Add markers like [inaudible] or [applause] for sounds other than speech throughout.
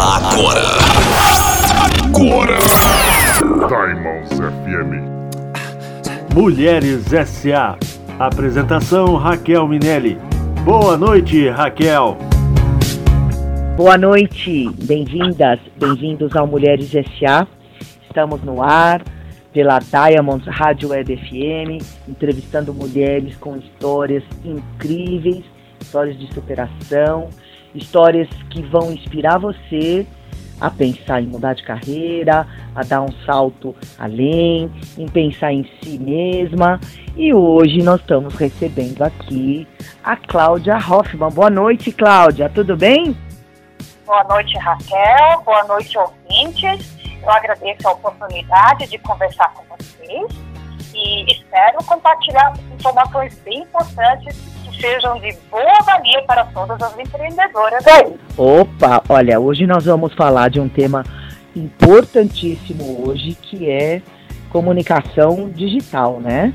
Ouça agora. Agora. Diamonds FM. Mulheres S.A. Apresentação Raquel Minelli. Boa noite, Raquel. Boa noite, bem-vindas, bem-vindos ao Mulheres S.A. Estamos no ar pela Diamonds Rádio Web FM, entrevistando mulheres com histórias incríveis, histórias de superação, histórias que vão inspirar você a pensar em mudar de carreira, a dar um salto além, em pensar em si mesma. E hoje nós estamos recebendo aqui a Cláudia Hoffman. Boa noite, Cláudia, tudo bem? Boa noite, Raquel. Boa noite, ouvintes. Eu agradeço a oportunidade de conversar com vocês e espero compartilhar informações bem importantes sejam de boa valia para todas as empreendedoras aí. Opa, olha, hoje nós vamos falar de um tema importantíssimo hoje, que é comunicação digital, né?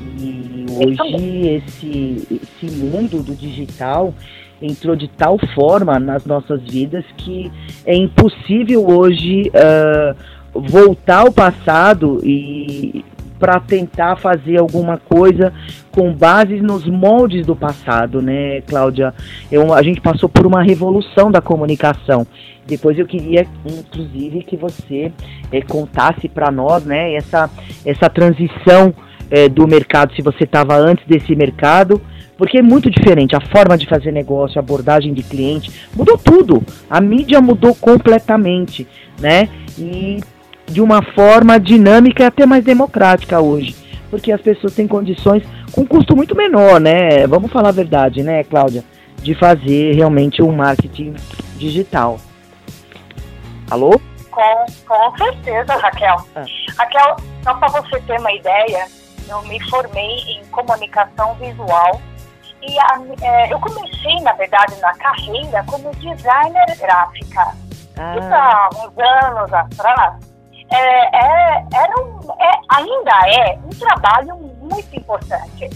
E hoje esse, esse mundo do digital entrou de tal forma nas nossas vidas que é impossível hoje uh, voltar ao passado e para tentar fazer alguma coisa com base nos moldes do passado, né, Cláudia? Eu, a gente passou por uma revolução da comunicação. Depois eu queria, inclusive, que você eh, contasse para nós, né, essa, essa transição eh, do mercado, se você estava antes desse mercado porque é muito diferente a forma de fazer negócio, a abordagem de cliente, mudou tudo. A mídia mudou completamente, né? E de uma forma dinâmica e até mais democrática hoje, porque as pessoas têm condições com custo muito menor, né? Vamos falar a verdade, né, Cláudia? De fazer realmente um marketing digital. Alô? Com, com certeza, Raquel. Ah. Raquel, só para você ter uma ideia, eu me formei em comunicação visual e a, é, eu comecei, na verdade, na carreira como designer gráfica. Ah. Isso há uns anos atrás. É, é, era um, é, ainda é um trabalho muito importante.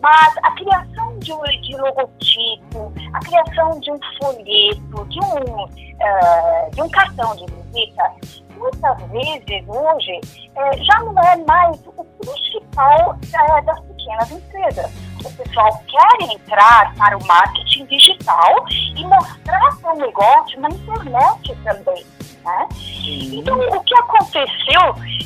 Mas a criação de um de logotipo, a criação de um folheto, de um, uh, de um cartão de visita, muitas vezes hoje uh, já não é mais o principal uh, das pequenas empresas. O pessoal quer entrar para o marketing digital e mostrar seu negócio na internet também. Né? Então, o que aconteceu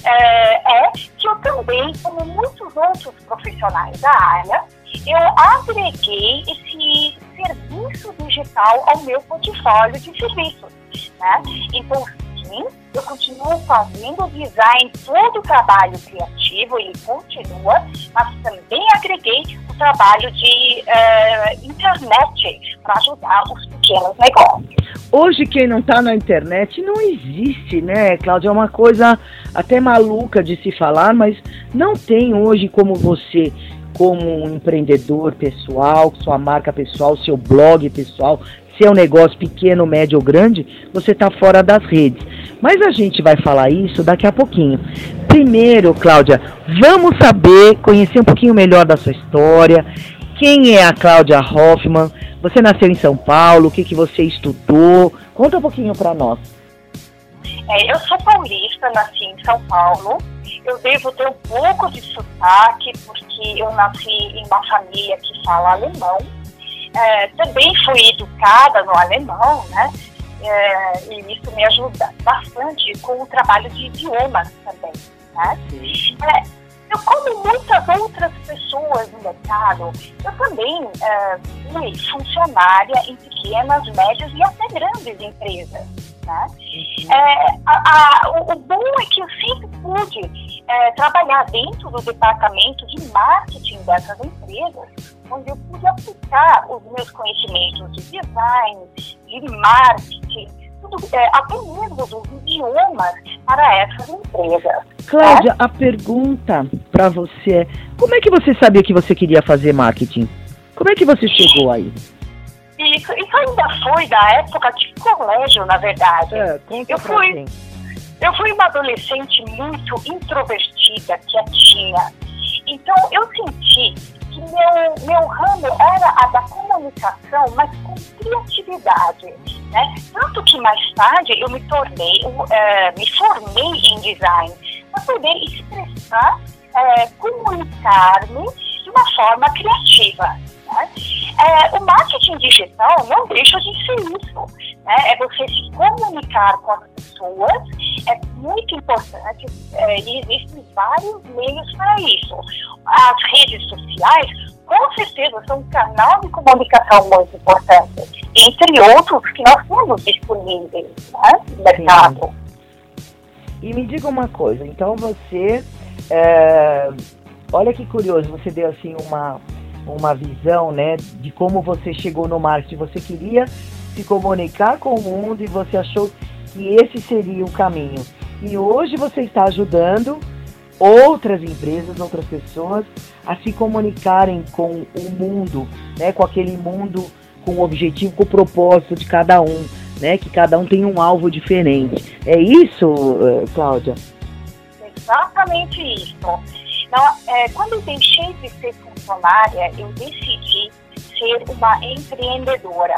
é, é que eu também, como muitos outros profissionais da área, eu agreguei esse serviço digital ao meu portfólio de serviços. Né? Então, sim, eu continuo fazendo design, todo o trabalho criativo, ele continua, mas também agreguei o trabalho de uh, internet para ajudar os pequenos negócios. Hoje quem não está na internet não existe, né, Cláudia? É uma coisa até maluca de se falar, mas não tem hoje como você como um empreendedor pessoal, sua marca pessoal, seu blog pessoal, seu negócio pequeno, médio ou grande, você está fora das redes. Mas a gente vai falar isso daqui a pouquinho. Primeiro, Cláudia, vamos saber, conhecer um pouquinho melhor da sua história. Quem é a Cláudia Hoffman? Você nasceu em São Paulo? O que, que você estudou? Conta um pouquinho para nós. É, eu sou paulista, nasci em São Paulo. Eu devo ter um pouco de sotaque, porque eu nasci em uma família que fala alemão. É, também fui educada no alemão, né? É, e isso me ajuda bastante com o trabalho de idiomas também, né? Eu, como muitas outras pessoas no mercado, eu também é, fui funcionária em pequenas, médias e até grandes empresas. Né? É, a, a, o, o, bom é que eu sempre pude é, trabalhar dentro do departamento de marketing dessas empresas, onde eu pude aplicar os meus conhecimentos de design, de marketing, tudo, é, até mesmo dos idiomas para essas empresas. Cláudia, né? a pergunta para você é: como é que você sabia que você queria fazer marketing? Como é que você chegou aí? Isso, isso ainda foi da época de colégio, na verdade. É, eu fui, eu fui uma adolescente muito introvertida, quietinha. Então eu senti que meu, meu ramo era a da comunicação, mas com criatividade. Né? Tanto que mais tarde eu me tornei, uh, me formei em design para poder expressar, uh, comunicar-me de uma forma criativa. Né? É, o marketing digital não deixa de ser isso. Né? É você se comunicar com as pessoas, é muito importante é, e existem vários meios para isso. As redes sociais, com certeza, são um canal de comunicação muito importante, entre outros que nós temos disponíveis né, no mercado. Sim. E me diga uma coisa, então você, é, olha que curioso, você deu assim uma uma visão, né, de como você chegou no marketing. Você queria se comunicar com o mundo e você achou que esse seria o caminho. E hoje você está ajudando outras empresas, outras pessoas a se comunicarem com o mundo, né, com aquele mundo com o objetivo, com o propósito de cada um, né, que cada um tem um alvo diferente. É isso, eh, Cláudia? Exatamente isso. Então, é, quando eu deixei de ser funcionária, eu decidi ser uma empreendedora.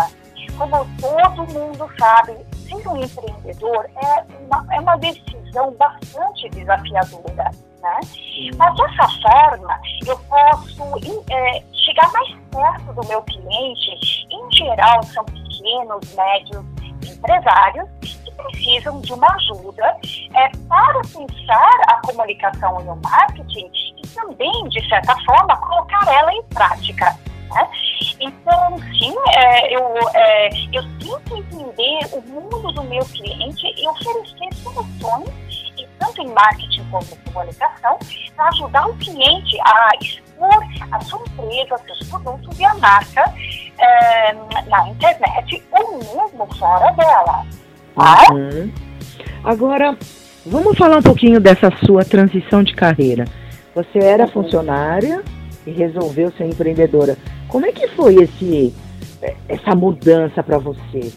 Como todo mundo sabe, ser um empreendedor é uma, é uma decisão bastante desafiadora. Né? Mas dessa forma, eu posso é, chegar mais perto do meu cliente. Em geral, são pequenos, médios empresários que precisam de uma ajuda é, para pensar a comunicação e o marketing e também, de certa forma, colocar ela em prática. Né? Então, sim, é, eu, é, eu tento entender o mundo do meu cliente e oferecer soluções, e tanto em marketing como em comunicação, para ajudar o cliente a expor a sua empresa, seus produtos e a marca é, na internet ou mesmo fora dela. Tá? Uhum. Agora, vamos falar um pouquinho dessa sua transição de carreira. Você era funcionária e resolveu ser empreendedora. Como é que foi esse, essa mudança para você?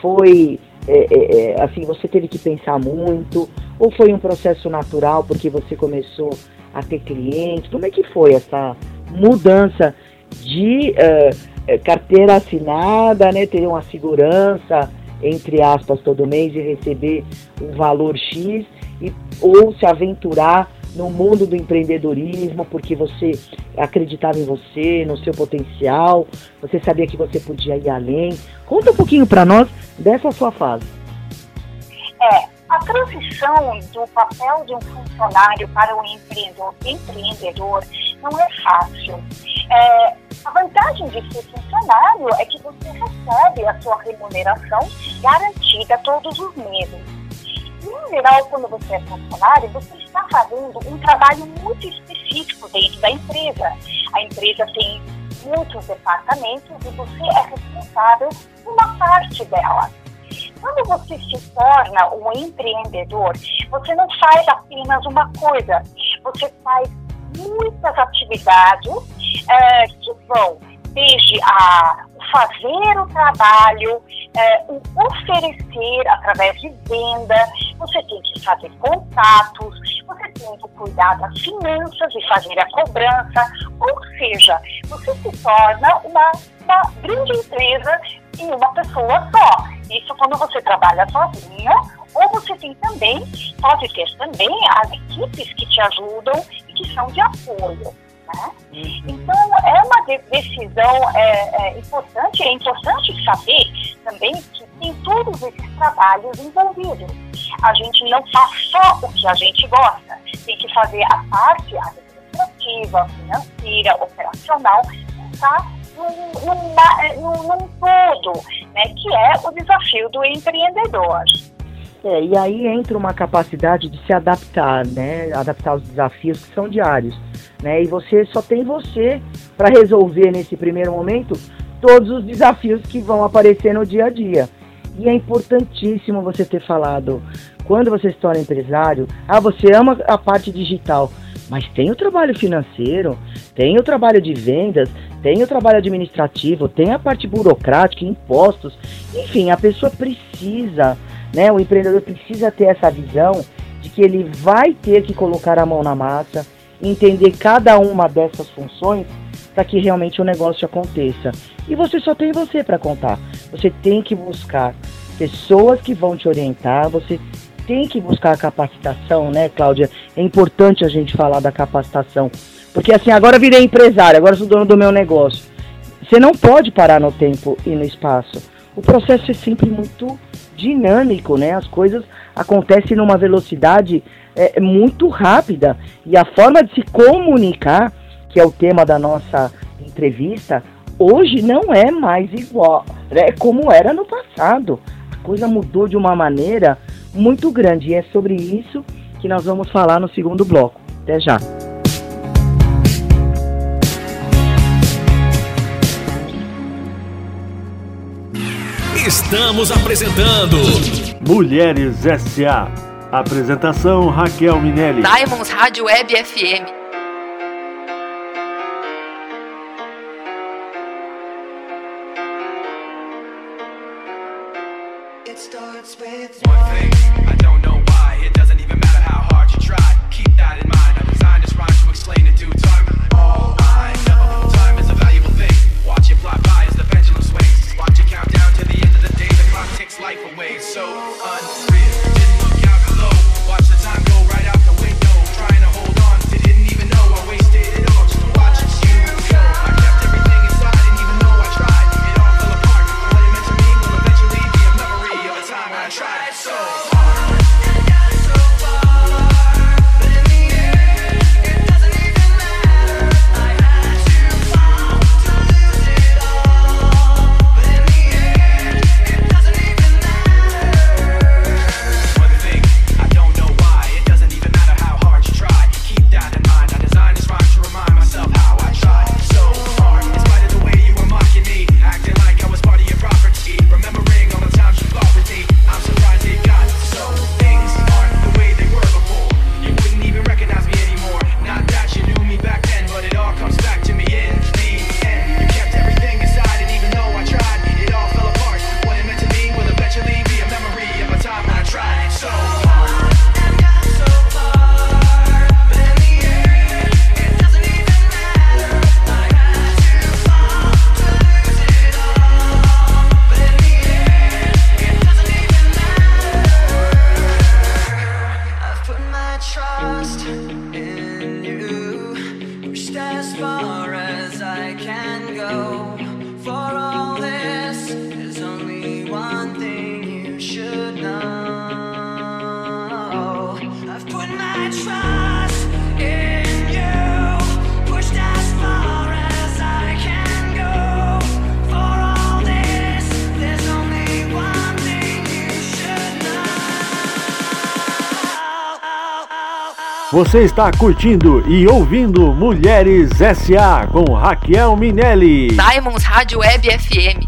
Foi é, é, é, assim, você teve que pensar muito? Ou foi um processo natural porque você começou a ter clientes? Como é que foi essa mudança de uh, carteira assinada, né, ter uma segurança, entre aspas, todo mês e receber um valor X, e, ou se aventurar no mundo do empreendedorismo, porque você acreditava em você, no seu potencial, você sabia que você podia ir além. Conta um pouquinho para nós dessa sua fase. É, a transição do papel de um funcionário para um empreendedor, empreendedor não é fácil. É, a vantagem de ser funcionário é que você recebe a sua remuneração garantida todos os meses em geral, quando você é funcionário, você está fazendo um trabalho muito específico dentro da empresa. A empresa tem muitos departamentos e você é responsável por uma parte dela. Quando você se torna um empreendedor, você não faz apenas uma coisa, você faz muitas atividades é, que vão desde a fazer o trabalho, é, o oferecer através de venda, você tem que fazer contatos, você tem que cuidar das finanças e fazer a cobrança, ou seja, você se torna uma, uma grande empresa em uma pessoa só. Isso quando você trabalha sozinho, ou você tem também, pode ter também as equipes que te ajudam e que são de apoio. Uhum. Então, é uma decisão é, é, importante, é importante saber também que tem todos esses trabalhos envolvidos. A gente não faz só o que a gente gosta, tem que fazer a parte administrativa, financeira, operacional, pensar num, num, num, num todo, né, que é o desafio do empreendedor. É, e aí entra uma capacidade de se adaptar, né? Adaptar aos desafios que são diários, né? E você só tem você para resolver nesse primeiro momento todos os desafios que vão aparecer no dia a dia. E é importantíssimo você ter falado, quando você se torna empresário, ah, você ama a parte digital, mas tem o trabalho financeiro, tem o trabalho de vendas, tem o trabalho administrativo, tem a parte burocrática, impostos, enfim, a pessoa precisa né? O empreendedor precisa ter essa visão de que ele vai ter que colocar a mão na massa, entender cada uma dessas funções para que realmente o negócio aconteça. E você só tem você para contar. Você tem que buscar pessoas que vão te orientar, você tem que buscar a capacitação, né, Cláudia? É importante a gente falar da capacitação. Porque assim, agora virei empresário, agora sou dono do meu negócio. Você não pode parar no tempo e no espaço. O processo é sempre muito dinâmico, né? As coisas acontecem numa velocidade é, muito rápida. E a forma de se comunicar, que é o tema da nossa entrevista, hoje não é mais igual, é como era no passado. A coisa mudou de uma maneira muito grande. E é sobre isso que nós vamos falar no segundo bloco. Até já. Estamos apresentando Mulheres S.A. Apresentação Raquel Minelli. Diamonds Rádio Web FM. Você está curtindo e ouvindo Mulheres S.A. com Raquel Minelli. Diamonds Rádio Web FM.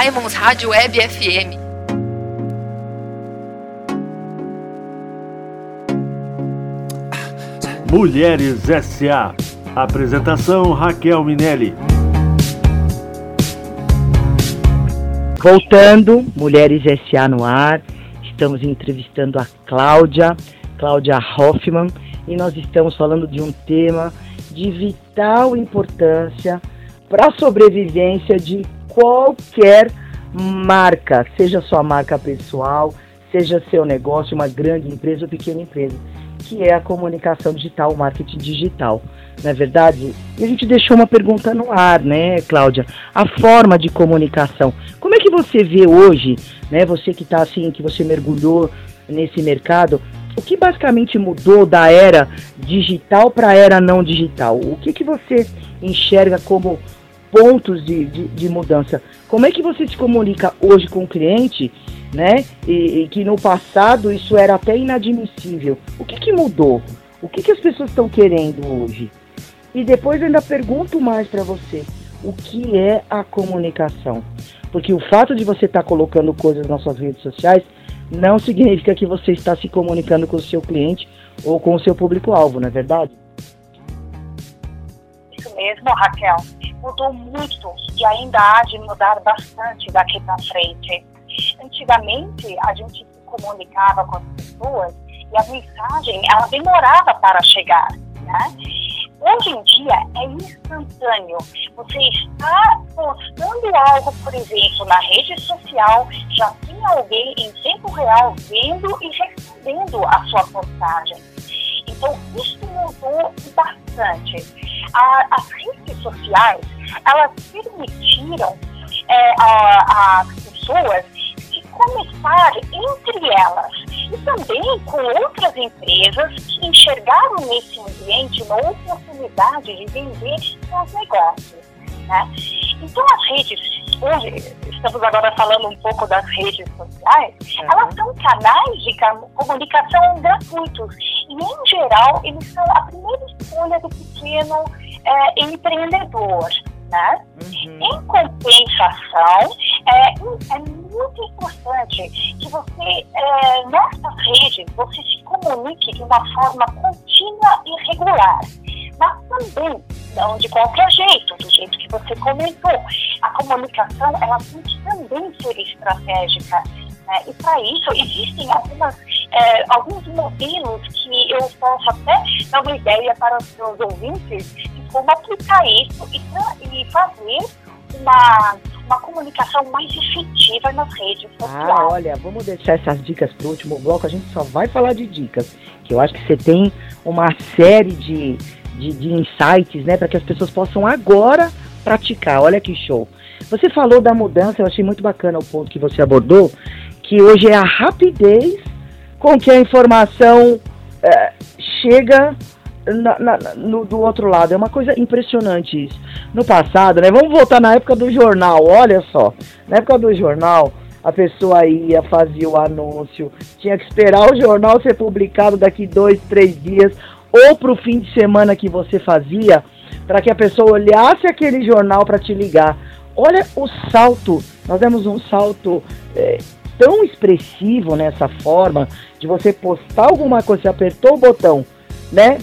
Diamonds Rádio Web FM. Mulheres S.A. Apresentação Raquel Minelli. Voltando, Mulheres S.A. no ar. estamos entrevistando a Cláudia, Cláudia Hoffman, e nós estamos falando de um tema de vital importância para a sobrevivência de qualquer marca, seja sua marca pessoal, seja seu negócio, uma grande empresa ou pequena empresa, que é a comunicação digital, o marketing digital. Não é verdade? E a gente deixou uma pergunta no ar, né, Cláudia? A forma de comunicação. Como é que você vê hoje, né, você que está assim, que você mergulhou nesse mercado, o que basicamente mudou da era digital para a era não digital? O que, que você enxerga como pontos de, de, de, mudança? Como é que você se comunica hoje com o cliente, né? E, e que no passado isso era até inadmissível. O que, que mudou? O que, que as pessoas estão querendo hoje? E depois ainda pergunto mais para você: o que é a comunicação? Porque o fato de você estar tá colocando coisas nas suas redes sociais não significa que você está se comunicando com o seu cliente ou com o seu público-alvo, não é verdade? Mesmo, Raquel. Mudou muito e ainda há de mudar bastante daqui para frente. Antigamente, a gente se comunicava com as pessoas e a mensagem ela demorava para chegar, né? Hoje em dia é instantâneo. Você está postando algo, por exemplo, na rede social, já tem alguém em tempo real vendo e respondendo a sua postagem. Então, isso mudou bastante. A, as redes sociais, elas permitiram é, a, as pessoas se conectar entre elas e também com outras empresas que enxergaram nesse ambiente uma oportunidade de vender seus negócios. Né? Então, as redes, hoje, estamos agora falando um pouco das redes sociais, uhum. elas são canais de comunicação gratuitos e, em geral, eles são a primeira escolha do pequeno é, empreendedor. Né? Uhum. Em compensação, é, é muito importante que você, é, nessas redes, você se comunique de uma forma contínua e regular. Mas também, não de qualquer jeito, do jeito que você comentou. A comunicação, ela tem que também ser estratégica. Né? E para isso, existem algumas, é, alguns modelos que eu posso até dar uma ideia para os seus ouvintes de como aplicar isso e, e fazer uma uma comunicação mais efetiva nas redes ah, sociais. Ah, olha, vamos deixar essas dicas para o último bloco. A gente só vai falar de dicas, que eu acho que você tem uma série de, de, de insights, né, para que as pessoas possam agora praticar. Olha que show. Você falou da mudança, eu achei muito bacana o ponto que você abordou, que hoje é a rapidez com que a informação é, chega na, na, no, do outro lado. É uma coisa impressionante isso. No passado, né? Vamos voltar na época do jornal, olha só. Na época do jornal, a pessoa ia, fazia o anúncio, tinha que esperar o jornal ser publicado daqui dois, três dias, ou para o fim de semana que você fazia, para que a pessoa olhasse aquele jornal para te ligar. Olha o salto, nós demos um salto é, tão expressivo nessa forma de você postar alguma coisa, você apertou o botão, né?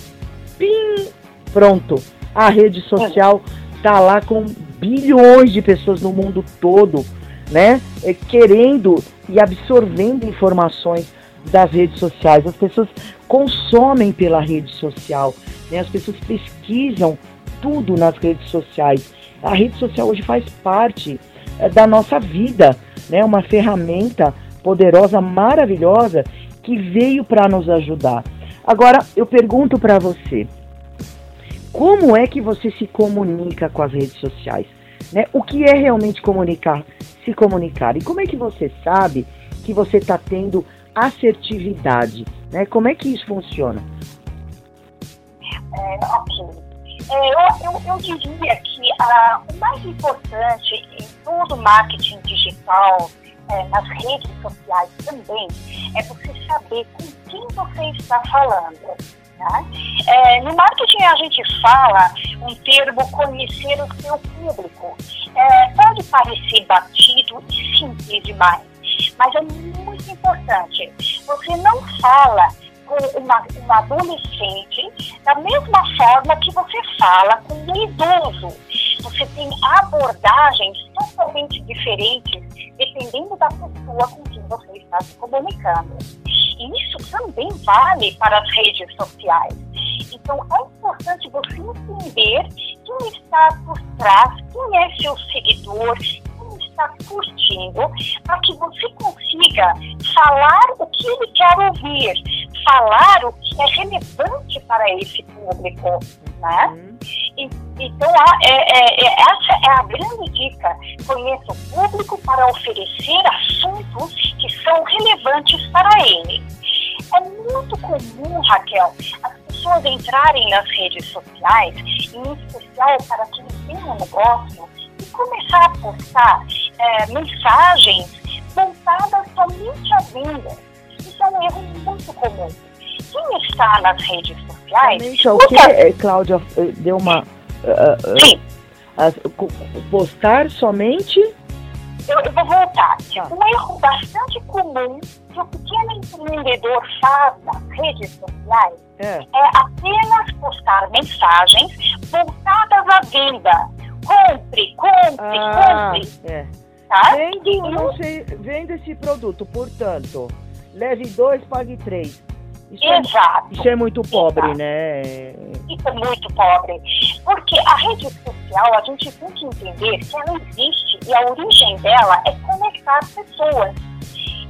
pim, pronto. A rede social tá lá com bilhões de pessoas no mundo todo, né? É, querendo e absorvendo informações das redes sociais. As pessoas consomem pela rede social, né? As pessoas pesquisam tudo nas redes sociais. A rede social hoje faz parte é, da nossa vida, né? Uma ferramenta poderosa, maravilhosa que veio para nos ajudar. Agora, eu pergunto para você, como é que você se comunica com as redes sociais? Né? O que é realmente comunicar, se comunicar? E como é que você sabe que você está tendo assertividade? Né? Como é que isso funciona? É, ok. É, eu, eu, eu, diria que ah, o mais importante em todo marketing digital, é, nas redes sociais também, é você saber com quem você está falando. Né? É, no marketing a gente fala um termo conhecer o seu público. É, pode parecer batido e simples demais, mas é muito importante. Você não fala com uma, uma adolescente da mesma forma que você fala com um idoso. você tem abordagens totalmente diferentes dependendo da pessoa com quem você está se comunicando. E isso também vale para as redes sociais. Então, é importante você entender quem está por trás, quem é seu seguidor, está curtindo, para que você consiga falar o que ele quer ouvir, falar o que é relevante para esse público, né? E, então, a, é, é, é, essa é a grande dica. Conheça o público para oferecer assuntos que são relevantes para ele. É muito comum, Raquel, as pessoas entrarem nas redes sociais, em especial para quem tem um negócio, e começar a postar é, mensagens voltadas somente à venda. Isso é um erro muito comum. Quem está nas redes sociais. Somente o que, é, Cláudia, eh, deu uma. Uh, Sim. Uh, postar somente eu, eu vou voltar. Tá. Um erro bastante comum que o pequeno empreendedor faz nas redes sociais é, é apenas postar mensagens voltadas à venda. Compre, compre, ah, compre. É. Tá? Vende, não sei, vende esse produto, portanto, leve dois, pague três. Isso é Exato. É, isso é muito pobre, Exato. né? Isso é muito pobre. Porque a rede social, a gente tem que entender que ela existe e a origem dela é conectar pessoas.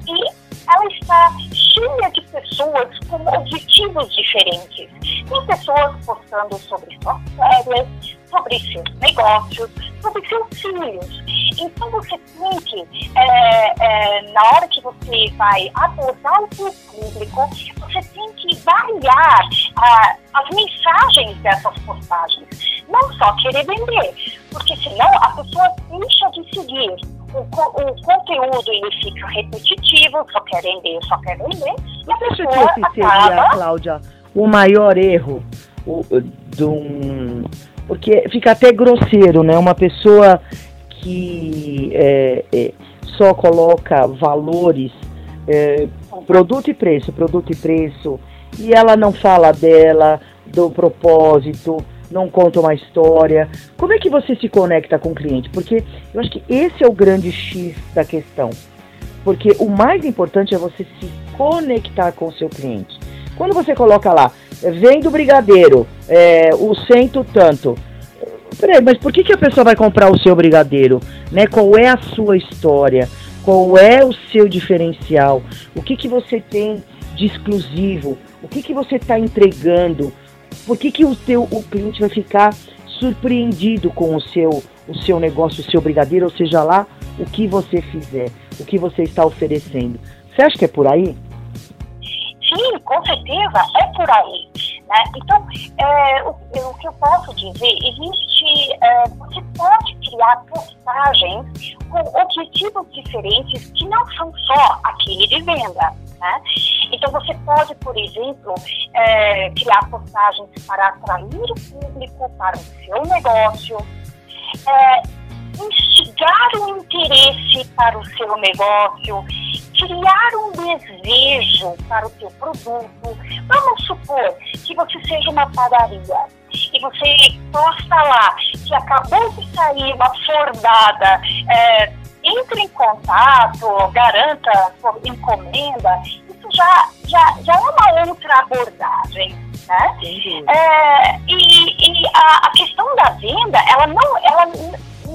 E ela está cheia de pessoas com objetivos diferentes. Tem pessoas postando sobre suas férias, sobre seus negócios, sobre seus filhos. Então você tem que, é, é, na hora que você vai abordar o seu público, você tem que variar ah, as mensagens dessas postagens. Não só querer vender, porque senão a pessoa deixa de seguir o, o, conteúdo ele fica repetitivo, só quer vender, só quer vender. E a Você pessoa que esse acaba... seria, Cláudia, o maior erro o, de um... Porque fica até grosseiro, né? Uma pessoa que é, é, só coloca valores, é, produto e preço, produto e preço, e ela não fala dela, do propósito, não conta uma história. Como é que você se conecta com o cliente? Porque eu acho que esse é o grande X da questão. Porque o mais importante é você se conectar com o seu cliente. Quando você coloca lá, vem do brigadeiro, é, o cento tanto. Peraí, mas por que, que a pessoa vai comprar o seu brigadeiro? Né? Qual é a sua história? Qual é o seu diferencial? O que, que você tem de exclusivo? O que, que você está entregando? Por que, que o, teu, o cliente vai ficar surpreendido com o seu, o seu negócio, o seu brigadeiro, ou seja lá, o que você fizer, o que você está oferecendo? Você acha que é por aí? Certeza é por aí. Né? Então, é, o, o, que eu posso dizer, existe, é, você pode criar postagens com objetivos diferentes que não são só aquele de venda. Né? Então, você pode, por exemplo, é, criar postagens para atrair o público para o seu negócio, é, instigar o interesse para o seu negócio, criar um desejo para o seu produto. Vamos supor que você seja uma padaria e você posta lá que acabou de sair uma formada, é, entre em contato, garanta por encomenda, isso já, já, já é uma outra abordagem. Né? É, e, e a, a, questão da venda, ela não, ela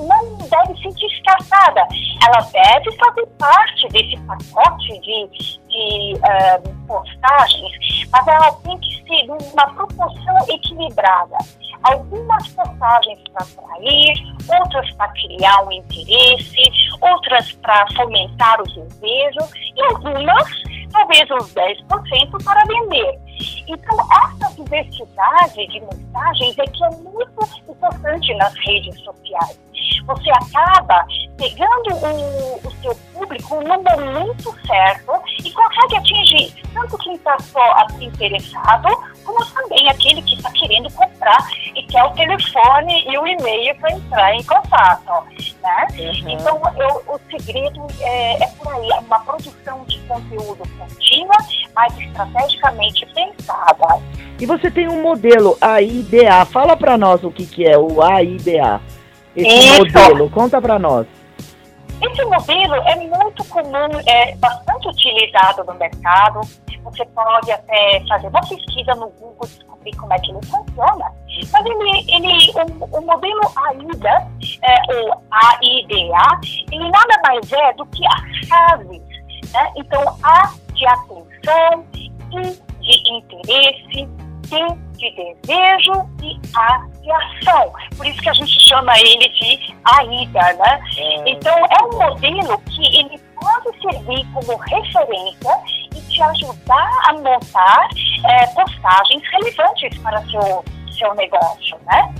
não deve ser descartada. Ela deve fazer parte desse pacote de, de uh, postagens, mas ela tem que ser uma proporção equilibrada. Algumas postagens para atrair, outras para criar um interesse, outras para fomentar o desejo e algumas, talvez uns 10% para vender. Então, essa diversidade de mensagens é que é muito importante nas redes sociais. Você acaba pegando o, o seu público no momento certo e consegue atingir tanto quem está só interessado, como também aquele que está querendo comprar e quer o telefone e o e-mail para entrar em contato. Né? Uhum. Então, eu, o segredo é, é por aí, uma produção de conteúdo contínua, mas estrategicamente pensada. E você tem um modelo AIDA. Fala para nós o que, que é o AIDA. Esse Isso. modelo? Conta pra nós. Esse modelo é muito comum, é bastante utilizado no mercado. Você pode até fazer uma pesquisa no Google descobrir como é que ele funciona. Mas ele, ele o, o modelo AIDA, é, ou AIDA, ele nada mais é do que as chaves. Né? Então, A de atenção, I de interesse, De desejo e ação. Por isso que a gente chama ele de AIDA, né? Então, é um modelo que ele pode servir como referência e te ajudar a montar eh, postagens relevantes para seu seu negócio, né?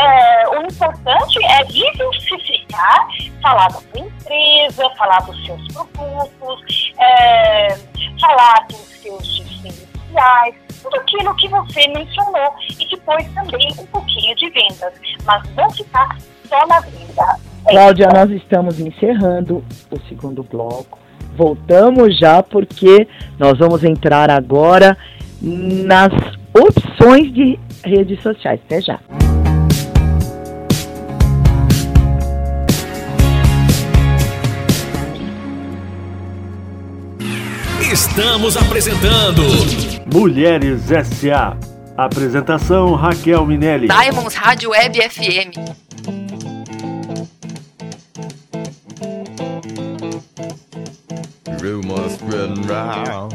É, o importante é diversificar, falar da sua empresa, falar dos seus produtos, é, falar dos seus diferenciais, tudo aquilo que você mencionou e depois também um pouquinho de vendas, mas não ficar só na venda. É Cláudia, isso. nós estamos encerrando o segundo bloco. Voltamos já porque nós vamos entrar agora nas opções de redes sociais. Até já. Estamos apresentando Mulheres S.A. Apresentação Raquel Minelli. Diamonds Rádio Web FM. Rumors spreading round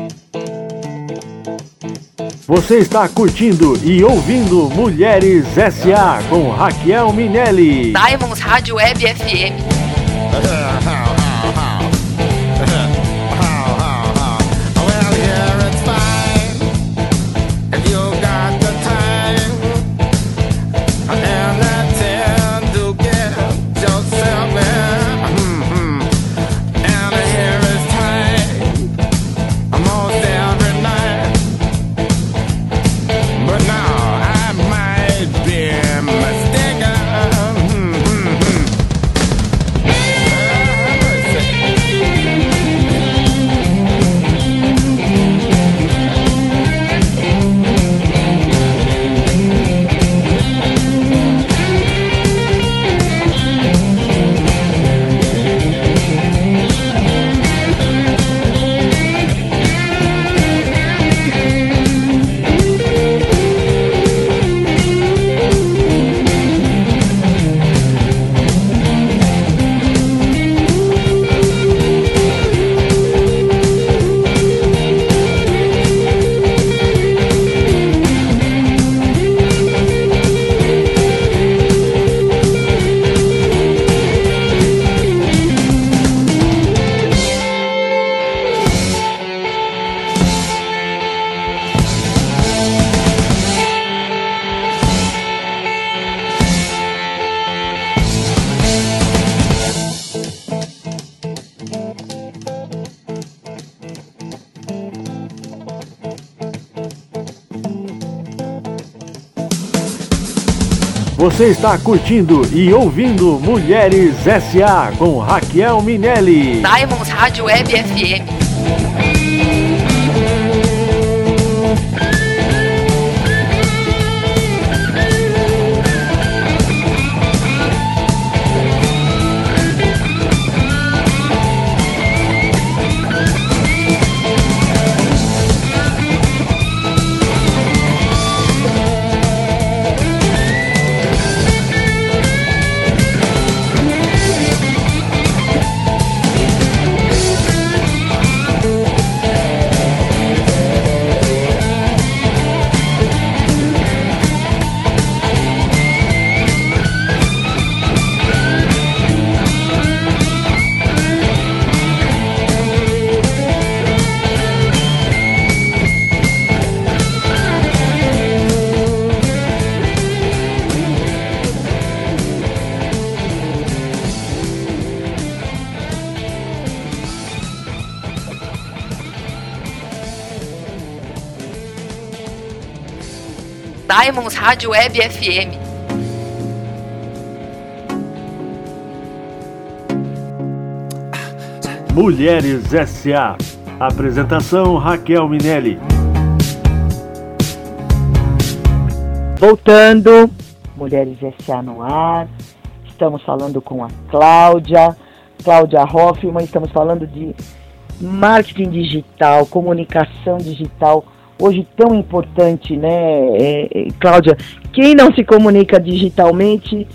Você está curtindo e ouvindo Mulheres S.A. com Raquel Minelli. Diamonds Rádio Web FM. Você está curtindo e ouvindo Mulheres S.A. com Raquel Minelli. Diamonds Rádio Web FM. Diamonds Rádio Web FM. Mulheres S.A. Apresentação Raquel Minelli. Voltando, Mulheres S.A. no ar. Estamos falando com a Cláudia, Cláudia Hoffman, estamos falando de marketing digital, comunicação digital, hoje tão importante, né, é, é, Cláudia? Quem não se comunica digitalmente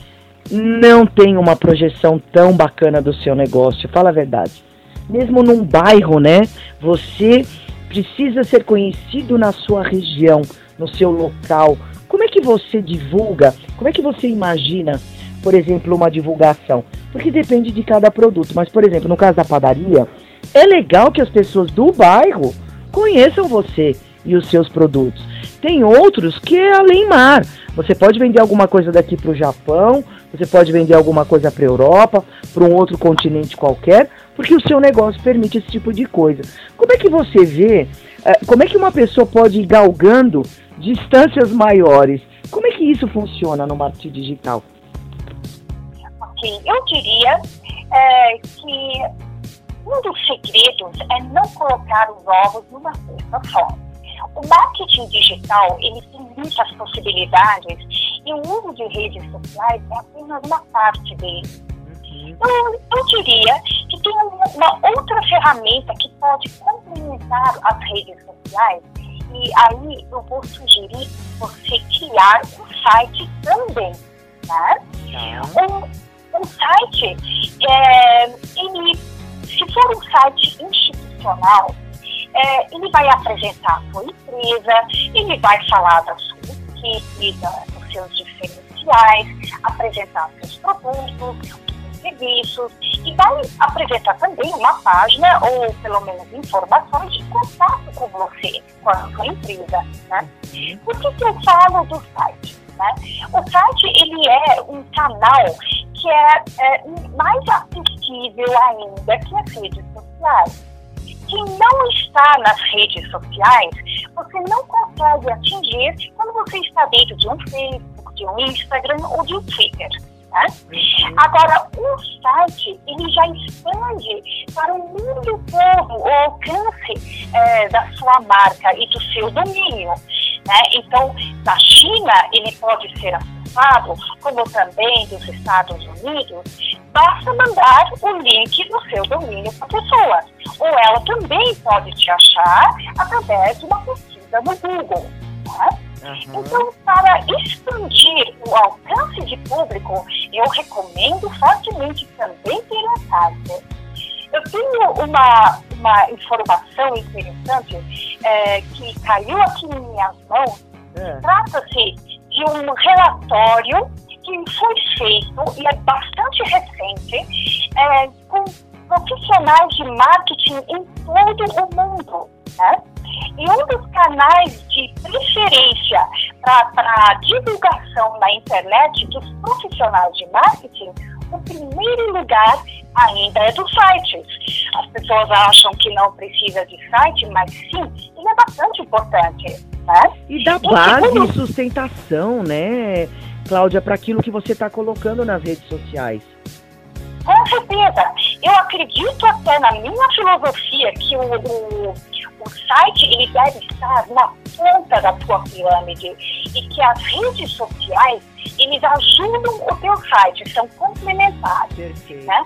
não tem uma projeção tão bacana do seu negócio, fala a verdade. Mesmo num bairro, né, você precisa ser conhecido na sua região, no seu local. Como é que você divulga? Como é que você imagina, por exemplo, uma divulgação? Porque depende de cada produto. Mas, por exemplo, no caso da padaria, é legal que as pessoas do bairro conheçam você e os seus produtos. Tem outros que é além mar. Você pode vender alguma coisa daqui para o Japão, você pode vender alguma coisa para a Europa, para um outro continente qualquer, porque o seu negócio permite esse tipo de coisa. Como é que você vê, eh, como é que uma pessoa pode ir galgando distâncias maiores? Como é que isso funciona no marketing digital? Ok, eu diria é, que um dos segredos é não colocar os ovos numa cesta só. O marketing digital ele tem muitas possibilidades e o uso de redes sociais é apenas uma parte dele. Então, eu diria que tem uma outra ferramenta que pode complementar as redes sociais e aí eu vou sugerir você criar um site também, né? Um, um site, é, ele, se for um site institucional, é, ele vai apresentar a sua empresa, ele vai falar da sua equipe, da, dos seus diferenciais, apresentar seus produtos, serviços e vai apresentar também uma página ou pelo menos informações de contato com você, com a sua empresa. Né? Por que, que eu falo do site? Né? O site ele é um canal que é, é mais acessível ainda que as redes sociais quem não está nas redes sociais, você não consegue atingir quando você está dentro de um Facebook, de um Instagram ou de um Twitter. Né? Agora, o site ele já expande para o mundo todo o alcance é, da sua marca e do seu domínio. Né? Então, na China, ele pode ser acessado, como também dos Estados Unidos, basta mandar o link do seu domínio para a pessoa. Ou ela também pode te achar através de uma pesquisa no Google. Né? Uhum. Então, para expandir o alcance de público, eu recomendo fortemente também ter um site. Eu tenho uma, uma informação interessante é, que caiu aqui em minhas mãos. É. Trata-se de um relatório que foi feito e é bastante recente é, com profissionais de marketing em todo o mundo. Né? E um dos canais de preferência para divulgação na internet dos profissionais de marketing, o primeiro lugar ainda é dos sites. As pessoas acham que não precisa de site, mas sim, ele é bastante importante. Né? E da base e sustentação, né? Cláudia, para aquilo que você está colocando nas redes sociais. Com certeza. Eu acredito até na minha filosofia que o, o, o site ele deve estar na ponta da tua pirâmide e que as redes sociais eles ajudam o teu site, são complementares. Né?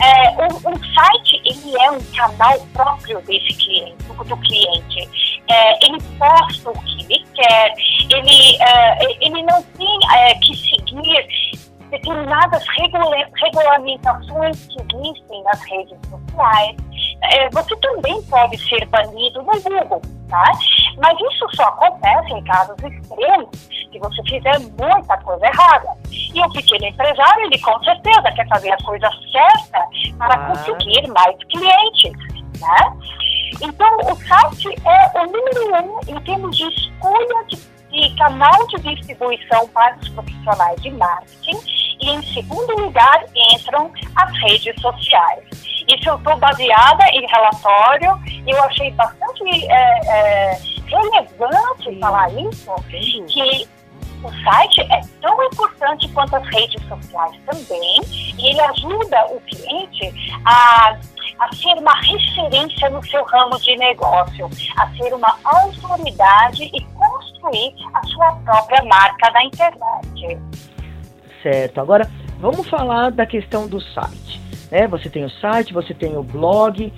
É, um, um, site ele é um canal próprio desse cliente, do cliente. É, ele posta o que ele quer, ele, é, ele não tem é, que seguir determinadas regula regulamentações que existem nas redes sociais. É, você também pode ser banido no Google, tá? Mas isso só acontece em casos extremos, se você fizer muita coisa errada. E o pequeno empresário, ele com certeza quer fazer a coisa certa para ah. conseguir mais clientes, né? Então, o site é o número um em termos de escolha de, de canal de distribuição para os profissionais de marketing. E, em segundo lugar, entram as redes sociais. Isso eu estou baseada em relatório e eu achei bastante é, é, relevante Sim. falar isso, que O site é tão importante quanto as redes sociais também, e ele ajuda o cliente a, a ser uma referência no seu ramo de negócio, a ser uma autoridade e construir a sua própria marca na internet. Certo. Agora, vamos falar da questão do site. Né? Você tem o site, você tem o blog.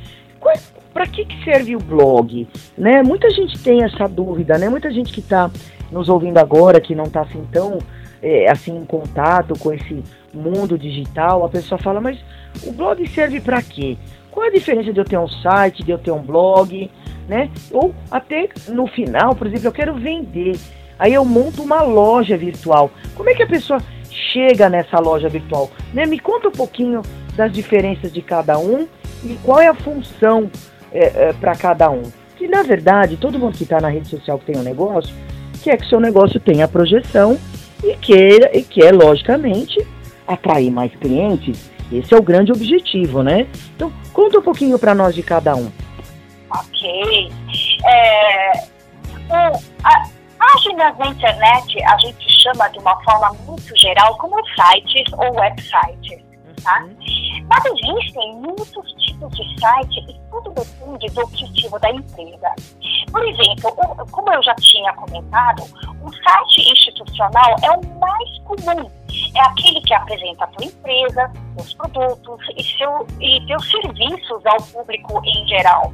Para que, que serve o blog? Né? Muita gente tem essa dúvida, né? Muita gente que está nos ouvindo agora, que não está assim tão é, assim em contato com esse mundo digital, a pessoa fala, mas o blog serve para quê? Qual é a diferença de eu ter um site, de eu ter um blog, né? Ou até no final, por exemplo, eu quero vender. Aí eu monto uma loja virtual. Como é que a pessoa chega nessa loja virtual? Né? Me conta um pouquinho das diferenças de cada um e qual é a função é, é, para cada um. Que na verdade, todo mundo que está na rede social que tem um negócio, quer que seu negócio tenha projeção e queira e quer, logicamente, atrair mais clientes. Esse é o grande objetivo, né? Então, conta um pouquinho para nós de cada um. Ok. É, a, páginas na internet a gente chama de uma forma muito geral como sites ou websites, tá? Uhum. Mas existem muitos tipos de site e tudo depende do objetivo da empresa. Por exemplo, como eu já tinha comentado, o site institucional é o mais comum. É aquele que apresenta a tua empresa, seus produtos e, seu, e teus serviços ao público em geral.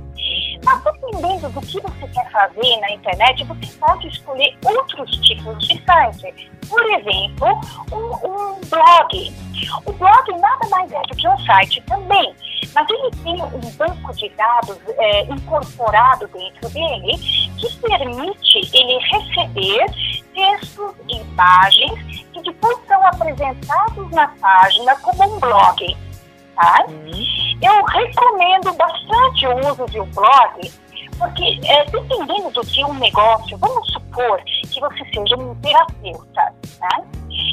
Mas dependendo do que você quer fazer na internet, você pode escolher outros tipos de site. Por exemplo, um, um blog. O blog nada mais é do que um site também, mas ele tem um banco de dados é, incorporado dentro dele que permite ele receber textos, imagens que depois são apresentados na página como um blog. Uhum. Eu recomendo bastante o uso de um blog, porque é, dependendo do que um negócio, vamos supor que você seja um terapeuta, né?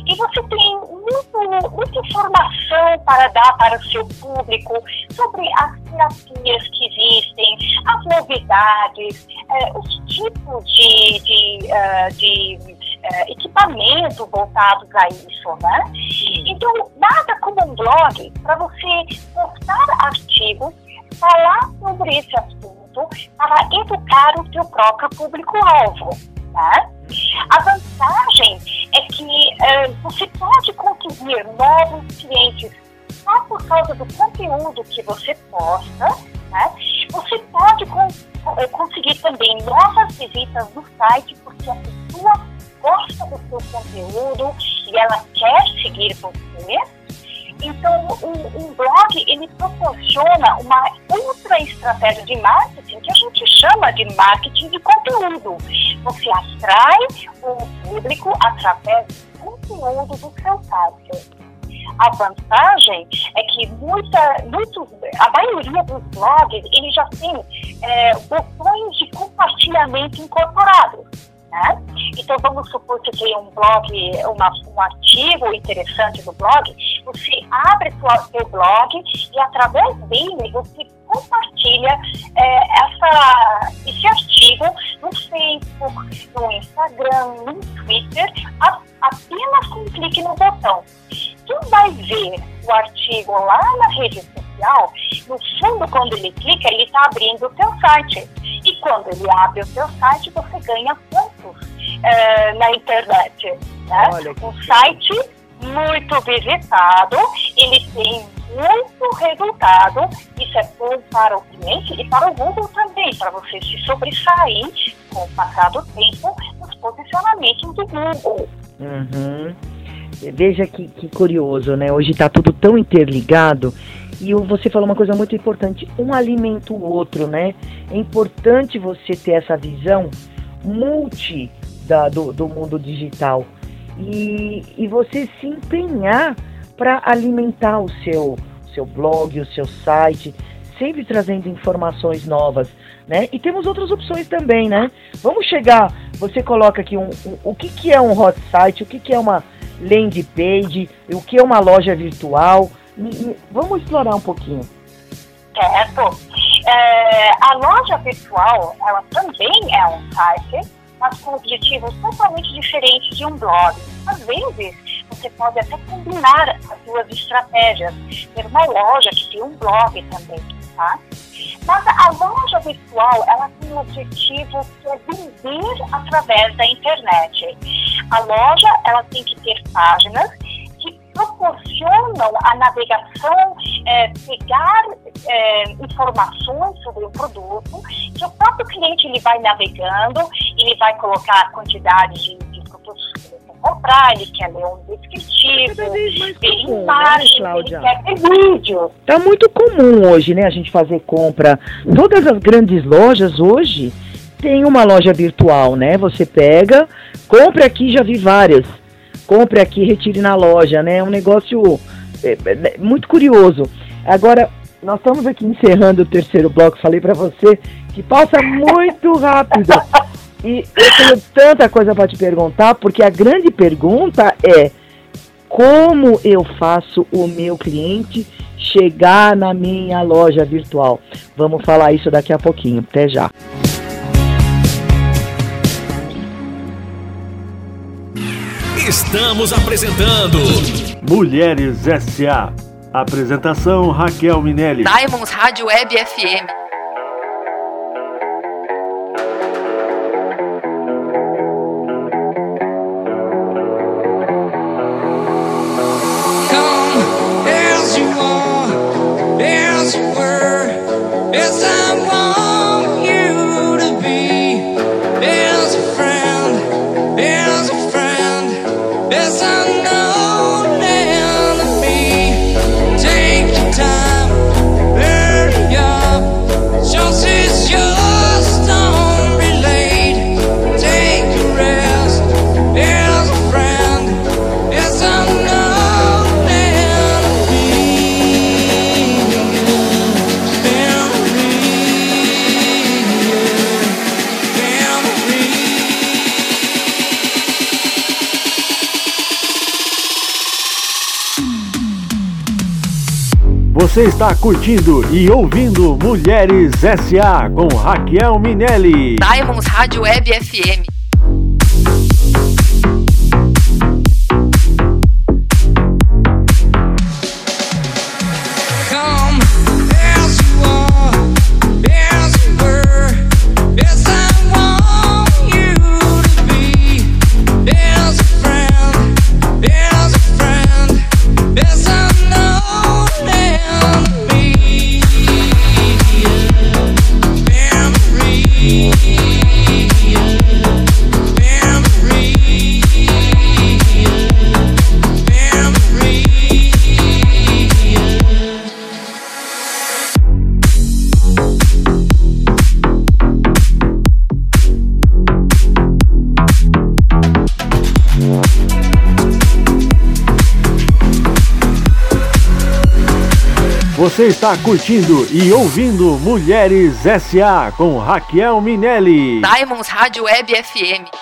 E você tem muito, muita informação para dar para o seu público sobre as terapias que existem, as novidades, é, os tipos de, de, uh, de uh, equipamento voltados a isso, né? Então, nada como um blog para você postar artigos, falar sobre esse assunto, para educar o seu próprio público-alvo, né? A vantagem é que uh, você pode conseguir novos clientes só por causa do conteúdo que você posta, né? Você pode con eh, conseguir também novas visitas no site porque a pessoa gosta do seu conteúdo e ela quer seguir você. Então, um, blog, ele proporciona uma outra estratégia de marketing que a gente chama de marketing de conteúdo. Você atrai o público através do conteúdo do seu site. A vantagem é que muita, muitos, a maioria dos blogs ele já tem é, botões de compartilhamento incorporados. Né? Então, vamos supor que tem um blog, uma, um artigo interessante do blog, você abre sua, seu blog e, através dele, você compartilha é, essa, esse artigo no Facebook, no Instagram, no Twitter, a, apenas com um clique no botão. Quem vai ver o artigo lá na rede social, no fundo, quando ele clica, ele está abrindo o seu site. E quando ele abre o seu site, você ganha pontos é, na internet. Né? Um site muito visitado, ele tem muito resultado. Isso é bom para o cliente e para o Google também, para você se sobressair com o passar do tempo nos posicionamentos do Google. Uhum. Veja que, que curioso, né? Hoje está tudo tão interligado e você falou uma coisa muito importante: um alimenta o outro, né? É importante você ter essa visão multi da, do, do mundo digital e, e você se empenhar para alimentar o seu, seu blog, o seu site, sempre trazendo informações novas, né? E temos outras opções também, né? Vamos chegar, você coloca aqui um, um o que, que é um hot site, o que, que é uma landing page, o que é uma loja virtual. Vamos explorar um pouquinho. Certo. É, a loja virtual, ela também é um site, mas com objetivos totalmente diferentes de um blog. Às vezes, você pode até combinar as duas estratégias, ter uma loja que tem um blog também, tá? Mas a loja virtual, ela tem um objetivo que é vender através da internet. A loja, ela tem que ter páginas proporcionam a navegação, é, pegar é, informações sobre o produto, que o próprio cliente ele vai navegando, ele vai colocar a quantidade de, de produtos que ele quer comprar, ele quer ler um descritivo, ver imagens, né, ele quer ver vídeo. Tá muito comum hoje, né, a gente fazer compra. Todas as grandes lojas hoje tem uma loja virtual, né? Você pega, compre aqui, já vi várias. Compre aqui, retire na loja, né? É um negócio é, é, muito curioso. Agora, nós estamos aqui encerrando o terceiro bloco. Falei para você que passa muito rápido. E eu tenho tanta coisa para te perguntar, porque a grande pergunta é como eu faço o meu cliente chegar na minha loja virtual. Vamos falar isso daqui a pouquinho. Até já. Estamos apresentando Mulheres S.A. Apresentação Raquel Minelli. Diamonds Rádio Web FM. Você está curtindo e ouvindo Mulheres S.A. com Raquel Minelli. Diamonds Rádio Web FM. Você está curtindo e ouvindo Mulheres S.A. com Raquel Minelli. Diamonds Rádio Web FM.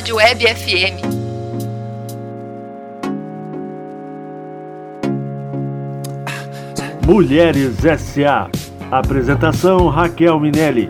Rádio Web FM. Mulheres S.A. Apresentação Raquel Minelli.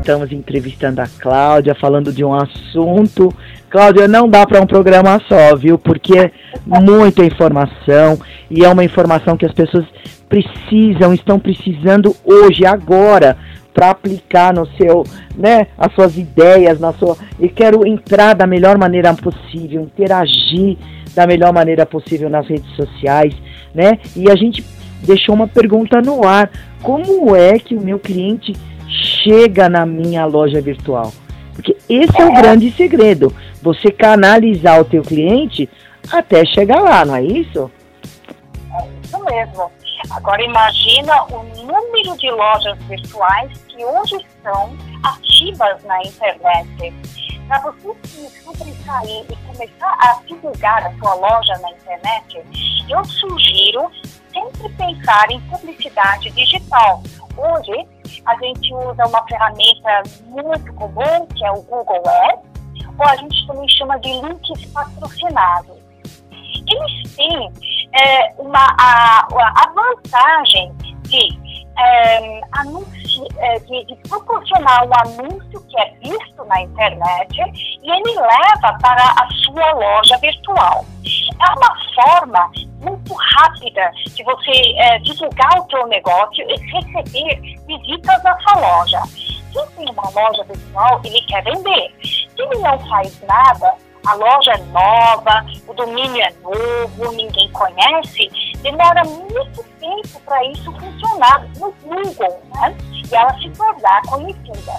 Estamos entrevistando a Cláudia, falando de um assunto. Cláudia, não dá para um programa só, viu? Porque é muita informação e é uma informação que as pessoas precisam, estão precisando hoje, agora, para aplicar no seu, né, as suas ideias, na sua. E quero entrar da melhor maneira possível, interagir da melhor maneira possível nas redes sociais, né? E a gente deixou uma pergunta no ar: como é que o meu cliente chega na minha loja virtual? Porque esse é o grande segredo, você canalizar o teu cliente até chegar lá, não é isso? É isso mesmo. Agora imagina o número de lojas virtuais que hoje estão ativas na internet. Para você se sobressair e começar a divulgar a sua loja na internet, eu sugiro sempre pensar em publicidade digital. Hoje, a gente usa uma ferramenta muito comum, que é o Google Ads, ou a gente também chama de links patrocinados. Eles têm é, uma, a, a vantagem de é, é, de, de, proporcionar um anúncio que é visto na internet e ele leva para a sua loja virtual. É uma forma muito rápida de você é, divulgar o seu negócio e receber visitas na sua loja. Quem tem uma loja virtual, ele quer vender. Se ele não faz nada, a loja é nova, o domínio é novo, ninguém conhece, demora muito tempo para isso funcionar no Google, né? E ela se tornar conhecida.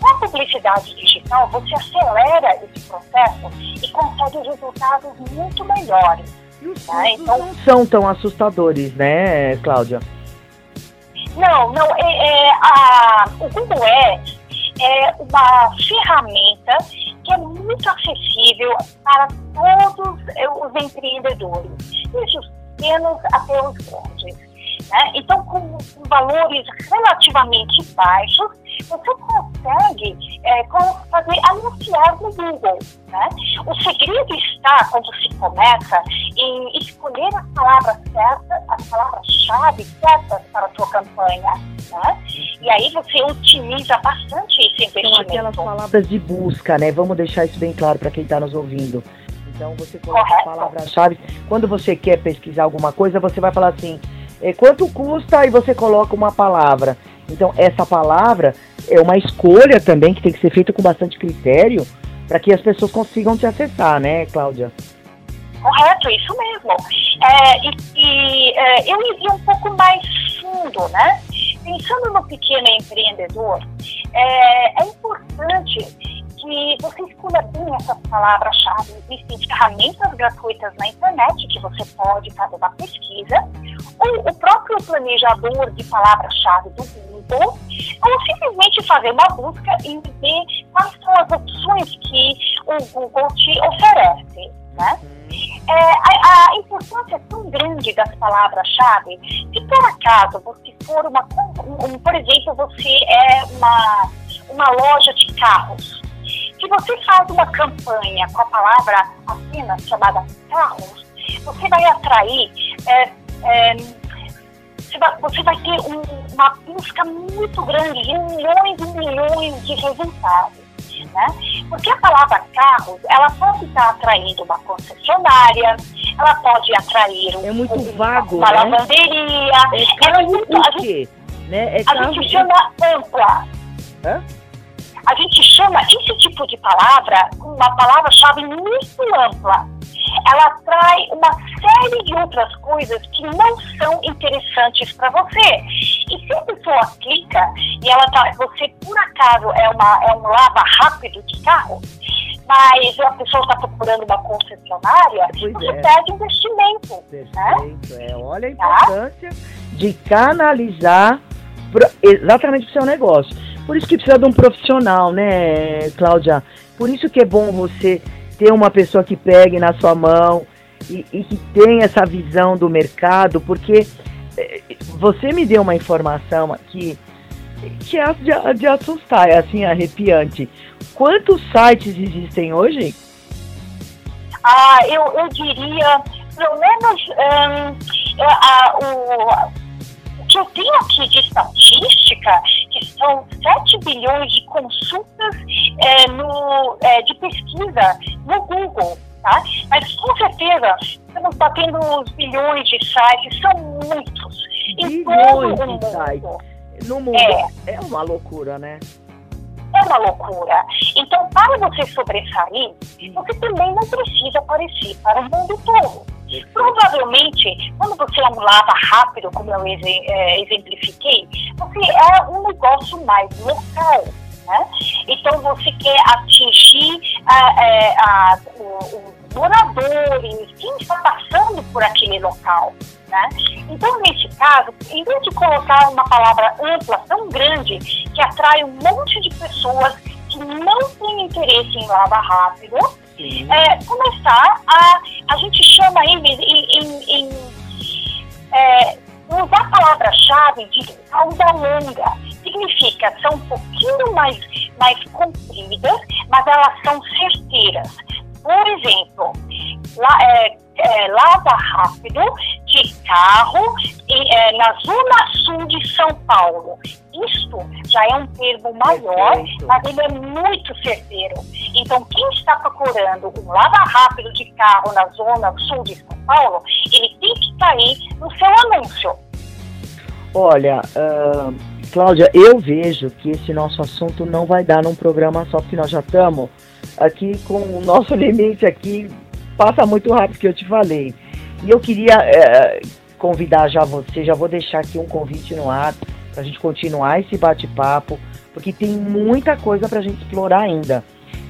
Com a publicidade digital, você acelera esse processo e consegue resultados muito melhores. Os né? então, não são tão assustadores, né, Cláudia? Não, não. É, é, a, o Google Ads é uma ferramenta que é muito acessível para todos os empreendedores, desde os pequenos até os grandes. Né? Então, com, valores relativamente baixos, você consegue é, fazer anunciar no Google. Né? O segredo está, quando se começa, em escolher as palavras certas, as palavras-chave certas para a sua campanha. Né? E aí você otimiza bastante esse investimento. São aquelas palavras de busca, né? Vamos deixar isso bem claro para quem está nos ouvindo. Então você coloca as palavras-chave. Quando você quer pesquisar alguma coisa, você vai falar assim, é, quanto custa e você coloca uma palavra. Então essa palavra é uma escolha também que tem que ser feita com bastante critério para que as pessoas consigam te acessar, né, Cláudia? Correto, isso mesmo. É, e, e é, eu iria um pouco mais fundo, né? Pensando no pequeno empreendedor, é, é importante que você escolha bem essas palavras-chave. Existem ferramentas gratuitas na internet que você pode fazer uma pesquisa, ou o próprio planejador de palavras-chave do Google, ou simplesmente fazer uma busca e ver quais são as opções que o Google te oferece. Né? É, a, a, importância é tão grande das palavras-chave que, por acaso, você for uma. Um, por exemplo, você é uma, uma loja de carros se você faz uma campanha com a palavra apenas chamada carros, você vai atrair, é, é, você, vai, você vai ter um, uma busca muito grande de milhões e milhões de resultados. Né? Porque a palavra carros, ela pode estar atraindo uma concessionária, ela pode atrair um, é muito vago, uma né? lavanderia. É é muito, o quê? Né? É a gente chama ampla. Hã? a gente chama esse tipo de palavra uma palavra-chave muito ampla. Ela atrai uma série de outras coisas que não são interessantes para você. E se a pessoa clica e ela tá, você por acaso é, uma, é um lava rápido de carro, mas a pessoa está procurando uma concessionária, Pois você é. perde investimento. Né? Perfeito, é. Olha a importância de canalizar pro- exatamente para o seu negócio. Por isso que precisa de um profissional, né, Cláudia? Por isso que é bom você ter uma pessoa que pegue na sua mão e, e que tenha essa visão do mercado, porque eh, você me deu uma informação aqui que é de, de assustar, é assim, arrepiante. Quantos sites existem hoje? Ah, eu, eu diria, pelo menos, hum, é, a- o que eu tenho aqui de estatística, que são 7 bilhões de consultas é, no, é, de pesquisa no Google. Tá? Mas com certeza estamos batendo os bilhões de sites, são muitos. Em todo Bilhões o de mundo. sites. No mundo. É. É uma loucura, né? É uma loucura. Então, para você sobressair, você também não precisa aparecer para o mundo todo. Provavelmente, quando você é um lava rápido, como eu eh, exemplifiquei, você é um negócio mais local. Né? Então, você quer atingir a, o- os moradores, quem está passando por aquele local. Né? Então, nesse caso, em vez de colocar uma palavra ampla, tão grande, que atrai um monte de pessoas que não têm interesse em lava rápido. É, começar a. A gente chama em. em, em é, usar a palavra-chave de cauda longa. Significa, são um pouquinho mais, mais compridas, mas elas são certeiras. Por exemplo, lá, é, é, lava rápido de carro em- é, na zona sul de São Paulo. Isto já é um termo maior, Perfeito. mas ele é muito certeiro. Então, quem está procurando um lava rápido de carro na zona sul de São Paulo, ele tem que cair no seu anúncio. Olha, ah, Cláudia, eu vejo que esse nosso assunto não vai dar num programa só, porque nós já estamos aqui com o nosso [laughs] limite aqui, passa muito rápido que eu te falei. E eu queria eh, convidar já você, já vou deixar aqui um convite no ar para a gente continuar esse bate-papo, porque tem muita coisa para a gente explorar ainda.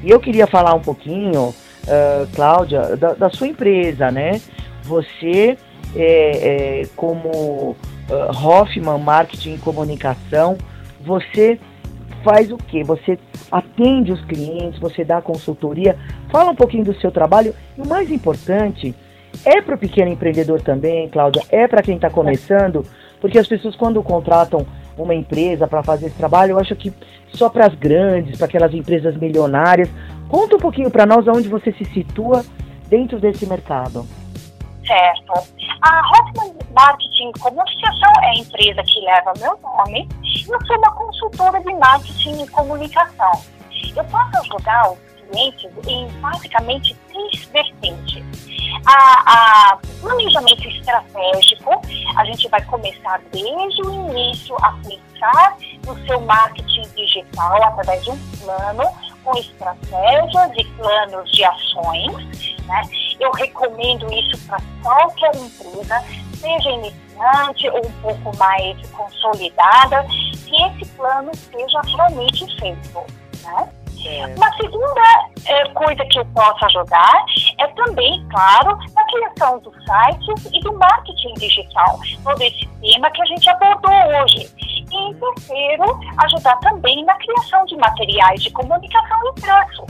E eu queria falar um pouquinho, ah, Cláudia, da, da sua empresa, né? Você, é, é, como uh, Hoffman Marketing e Comunicação, você faz o quê? Você atende os clientes, você dá consultoria, fala um pouquinho do seu trabalho e o mais importante é para o pequeno empreendedor também, Cláudia, é para quem está começando, porque as pessoas quando contratam uma empresa para fazer esse trabalho, eu acho que só para as grandes, para aquelas empresas milionárias. Conta um pouquinho para nós aonde você se situa dentro desse mercado. Certo. A Hoffman Marketing Comunicação é a empresa que leva meu nome. Eu sou uma consultora de marketing e comunicação. Eu posso ajudar os clientes em basicamente três vertentes. A, a planejamento estratégico, a gente vai começar desde o início a pensar no seu marketing digital através de um plano com estratégias e planos de ações. Né? Eu recomendo isso para qualquer empresa, seja iniciante ou um pouco mais consolidada, que esse plano seja realmente feito. Né? Uma segunda eh, coisa que eu posso ajudar é também, claro, na criação dos sites e do marketing digital, todo esse tema que a gente abordou hoje. E em terceiro, ajudar também na criação de materiais de comunicação impressos,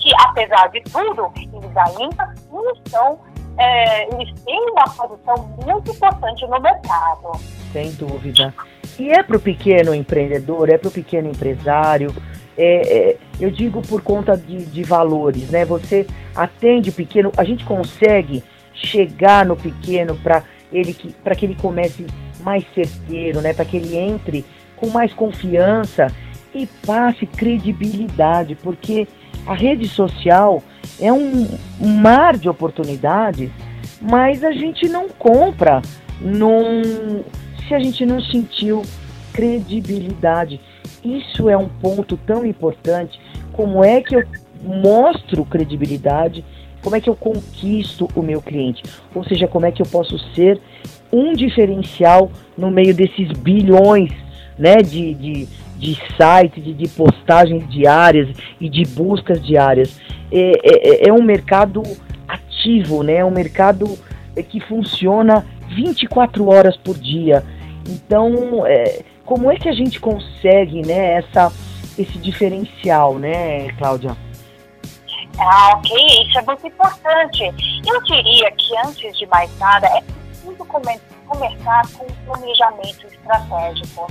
que apesar de tudo, eles ainda não estão, eh, eles têm uma posição muito importante no mercado. Sem dúvida. E é para o pequeno empreendedor, é para o pequeno empresário. É, é, eu digo por conta de, de valores, né? Você atende o pequeno, a gente consegue chegar no pequeno para ele que para que ele comece mais certeiro, né? Para que ele entre com mais confiança e passe credibilidade, porque a rede social é um, mar de oportunidades, mas a gente não compra num, se a gente não sentiu credibilidade. Isso é um ponto tão importante. Como é que eu mostro credibilidade? Como é que eu conquisto o meu cliente? Ou seja, como é que eu posso ser um diferencial no meio desses bilhões né, de, de, de sites, de, de postagens diárias e de buscas diárias? É, é, é um mercado ativo, né? é um mercado que funciona 24 horas por dia. Então, é, como é que a gente consegue, né, essa, esse diferencial, né, Cláudia? Ah, ok, isso é muito importante. Eu diria que, antes de mais nada, é preciso come começar com um planejamento estratégico.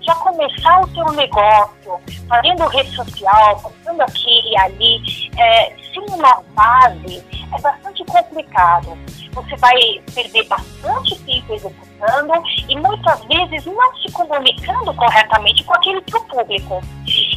Já começar o seu negócio, fazendo rede social, postando aqui e ali, é, sem uma base, é bastante complicado. Você vai perder bastante tempo executando e muitas vezes não se comunicando corretamente com aquele teu público.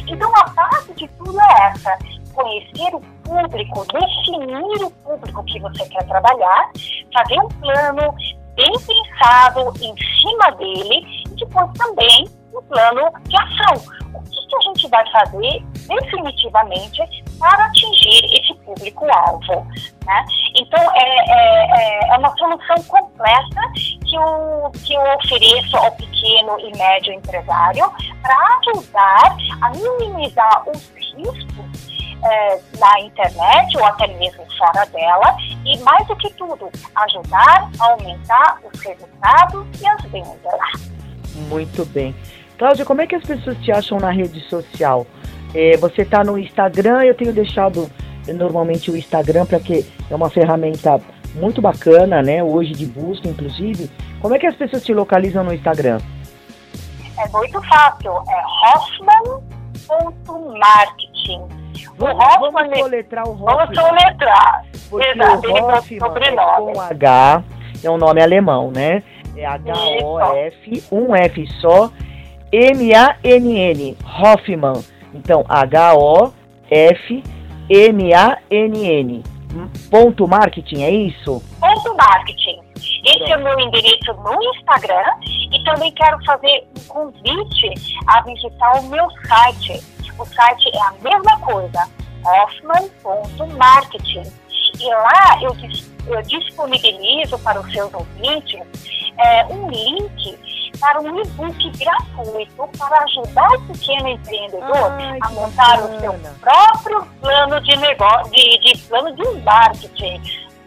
Então a base de tudo é essa, conhecer o público, definir o público que você quer trabalhar, fazer um plano bem pensado em cima dele e depois também um plano de ação. O que, que a gente vai fazer definitivamente para atingir esse público-alvo? Né? Então, é, é, é uma solução completa que eu, que eu ofereço ao pequeno e médio empresário para ajudar a minimizar os riscos é, na internet ou até mesmo fora dela e mais do que tudo ajudar a aumentar os resultados e as vendas. Muito bem. Cláudia, como é que as pessoas te acham na rede social? É, você está no Instagram, eu tenho deixado normalmente o Instagram para que é uma ferramenta muito bacana, né? Hoje de busca, inclusive. Como é que as pessoas te localizam no Instagram? É muito fácil, é hoffman.marketing. Vamos, vamos soletrar o Hoffman. Vamos soletrar. Porque Exato, o Hoffman é com H, é um nome alemão, né? É H-O-F, um F só, M-A-N-N, Hoffman. Então, H-O-F-M-A-N-N. Ponto marketing, é isso? Ponto marketing. Esse é o meu endereço no Instagram e também quero fazer um convite a visitar o meu site. O site é a mesma coisa, hoffman.marketing. E lá eu, eu disponibilizo para os seus ouvintes é, um link para um e-book gratuito para ajudar o pequeno empreendedor Ai, a montar o seu bacana. próprio plano de negócio, de, de plano de marketing.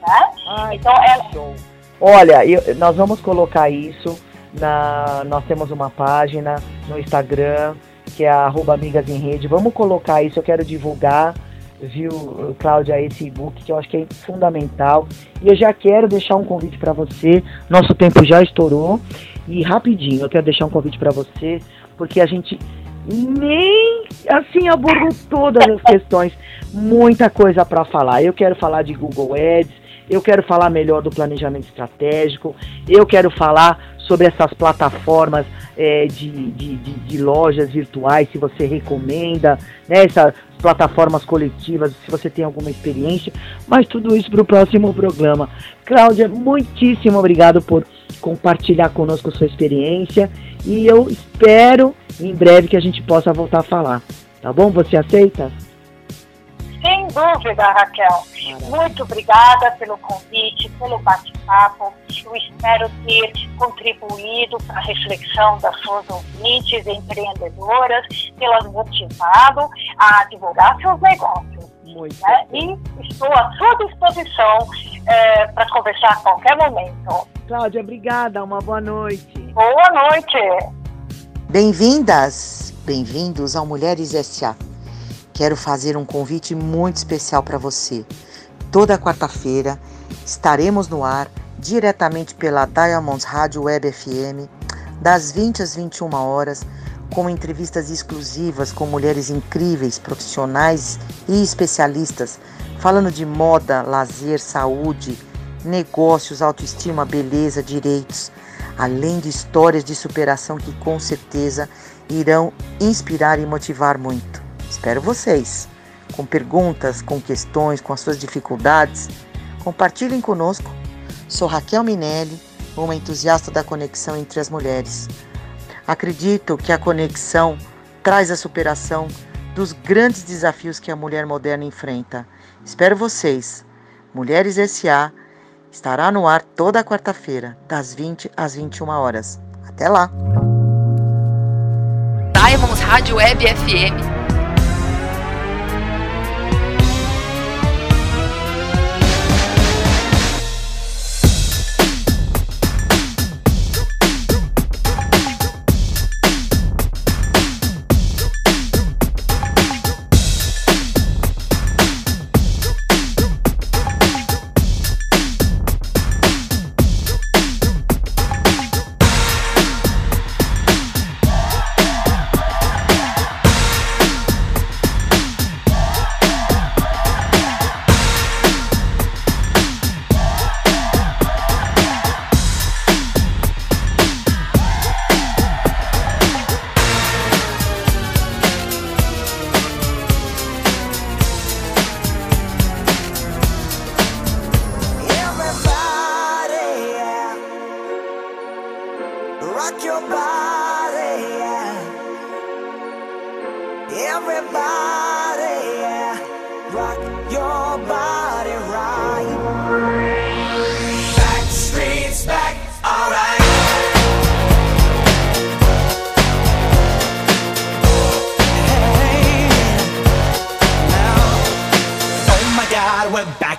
Né? Ai, Então, é, Show. Olha, eu- nós vamos colocar isso na. Nós temos uma página no Instagram que é arroba amigas em rede. Vamos colocar isso, eu quero divulgar, viu, Cláudia, esse e-book que eu acho que é fundamental. E eu já quero deixar um convite para você. Nosso tempo já estourou. E rapidinho, eu quero deixar um convite para você, porque a gente nem assim abordou todas as questões, muita coisa para falar. Eu quero falar de Google Ads, eu quero falar melhor do planejamento estratégico, eu quero falar sobre essas plataformas eh, de, de, de, de lojas virtuais, se você recomenda, né, essas plataformas coletivas, se você tem alguma experiência, mas tudo isso para o próximo programa. Cláudia, muitíssimo obrigado por compartilhar conosco sua experiência e eu espero em breve que a gente possa voltar a falar. Tá bom? Você aceita? Sem dúvida, Raquel. Muito obrigada pelo convite, pelo bate-papo. Eu espero ter contribuído para a reflexão das suas ouvintes empreendedoras, tê-las motivado a divulgar seus negócios. Muito né? E estou à sua disposição para conversar a qualquer momento. Cláudia, obrigada. Uma boa noite. Boa noite. Bem-vindas, bem-vindos ao Mulheres SA. Quero fazer um convite muito especial para você. Toda quarta-feira estaremos no ar diretamente pela Diamonds Rádio Web FM, das 20 às 21 horas, com entrevistas exclusivas com mulheres incríveis, profissionais e especialistas, falando de moda, lazer, saúde, negócios, autoestima, beleza, direitos, além de histórias de superação que com certeza irão inspirar e motivar muito. Espero vocês, com perguntas, com questões, com as suas dificuldades. Compartilhem conosco. Sou Raquel Minelli, uma entusiasta da conexão entre as mulheres. Acredito que a conexão traz a superação dos grandes desafios que a mulher moderna enfrenta. Espero vocês. Mulheres SA estará no ar toda quarta-feira, das 20 às 21 horas. Até lá! Diamonds Rádio Web FM.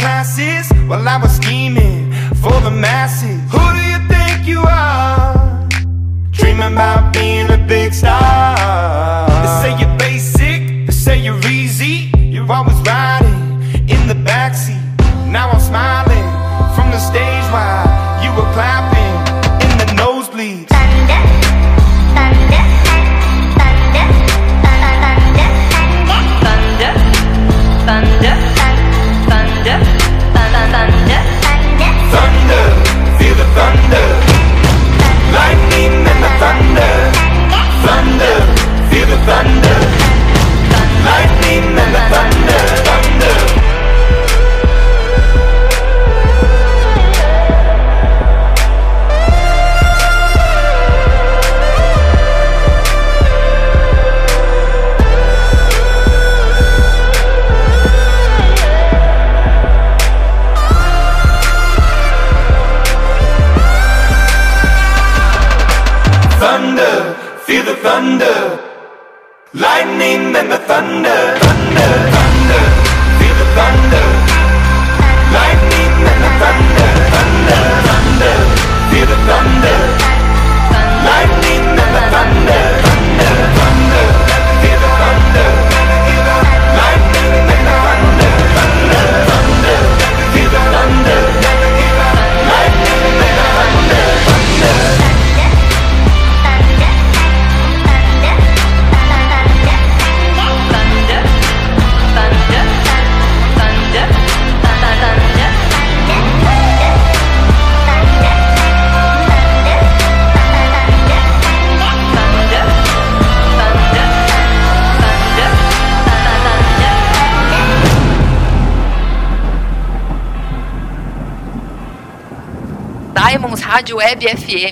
classes While I was scheming for the masses Who do you think you are? Dreaming about being a big star Rádio Web FM